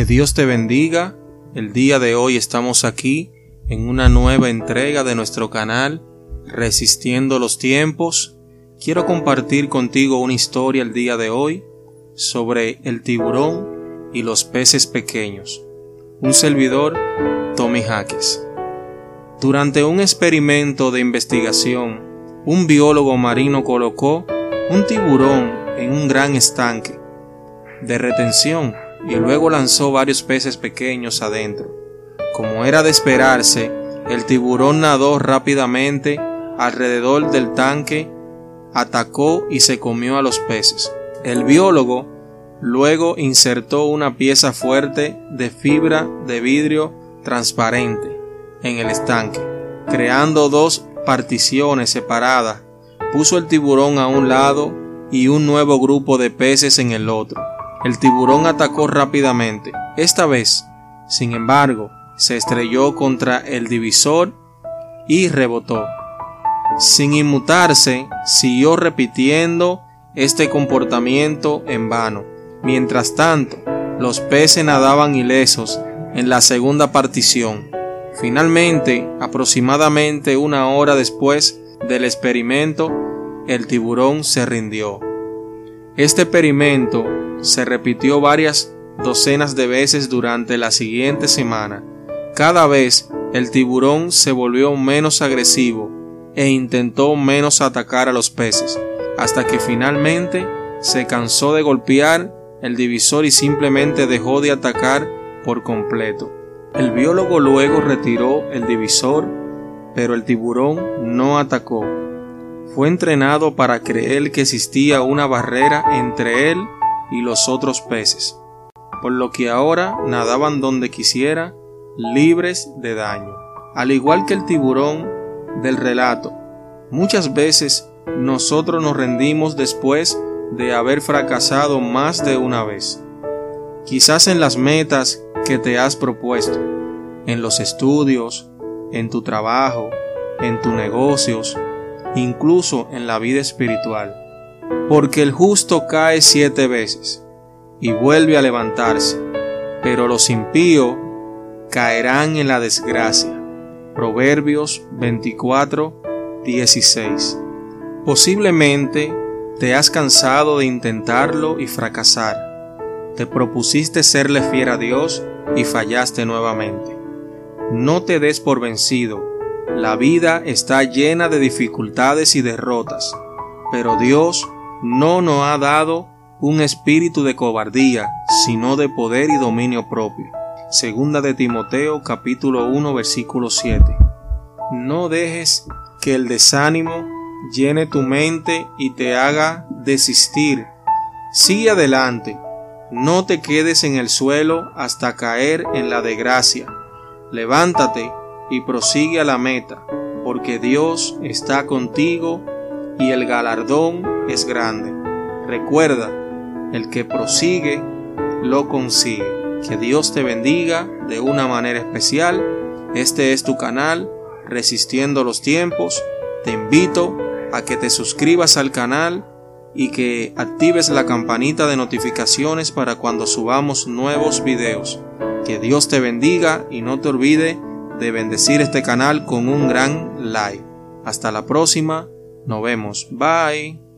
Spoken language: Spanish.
Que Dios te bendiga. El día de hoy estamos aquí en una nueva entrega de nuestro canal Resistiendo los tiempos. Quiero compartir contigo una historia el día de hoy sobre el tiburón y los peces pequeños. Un servidor, Tommy Jaques. Durante un experimento de investigación, un biólogo marino colocó un tiburón en un gran estanque de retención y luego lanzó varios peces pequeños adentro. Como era de esperarse, el tiburón nadó rápidamente alrededor del tanque, atacó y se comió a los peces. El biólogo luego insertó una pieza fuerte de fibra de vidrio transparente en el estanque, creando dos particiones separadas. Puso el tiburón a un lado y un nuevo grupo de peces en el otro. El tiburón atacó rápidamente. Esta vez, sin embargo, se estrelló contra el divisor y rebotó. Sin inmutarse, siguió repitiendo este comportamiento en vano. Mientras tanto, los peces nadaban ilesos en la segunda partición. Finalmente, aproximadamente una hora después del experimento, el tiburón se rindió. Este experimento se repitió varias docenas de veces durante la siguiente semana. Cada vez el tiburón se volvió menos agresivo e intentó menos atacar a los peces, hasta que finalmente se cansó de golpear el divisor y simplemente dejó de atacar por completo. El biólogo luego retiró el divisor, pero el tiburón no atacó. Fue entrenado para creer que existía una barrera entre él y los otros peces, por lo que ahora nadaban donde quisiera, libres de daño. Al igual que el tiburón del relato, muchas veces nosotros nos rendimos después de haber fracasado más de una vez. Quizás en las metas que te has propuesto, en los estudios, en tu trabajo, en tus negocios, incluso en la vida espiritual porque el justo cae siete veces y vuelve a levantarse, pero los impíos caerán en la desgracia. Proverbios 24, 16. Posiblemente te has cansado de intentarlo y fracasar. Te propusiste serle fiel a Dios y fallaste nuevamente. No te des por vencido. La vida está llena de dificultades y derrotas, pero Dios no nos ha dado un espíritu de cobardía, sino de poder y dominio propio. Segunda de Timoteo capítulo 1 versículo 7. No dejes que el desánimo llene tu mente y te haga desistir. Sigue adelante. No te quedes en el suelo hasta caer en la desgracia. Levántate y prosigue a la meta, porque Dios está contigo y el galardón es grande. Recuerda, el que prosigue, lo consigue. Que Dios te bendiga de una manera especial. Este es tu canal, Resistiendo los Tiempos. Te invito a que te suscribas al canal y que actives la campanita de notificaciones para cuando subamos nuevos videos. Que Dios te bendiga y no te olvide de bendecir este canal con un gran like. Hasta la próxima. Nos vemos. Bye.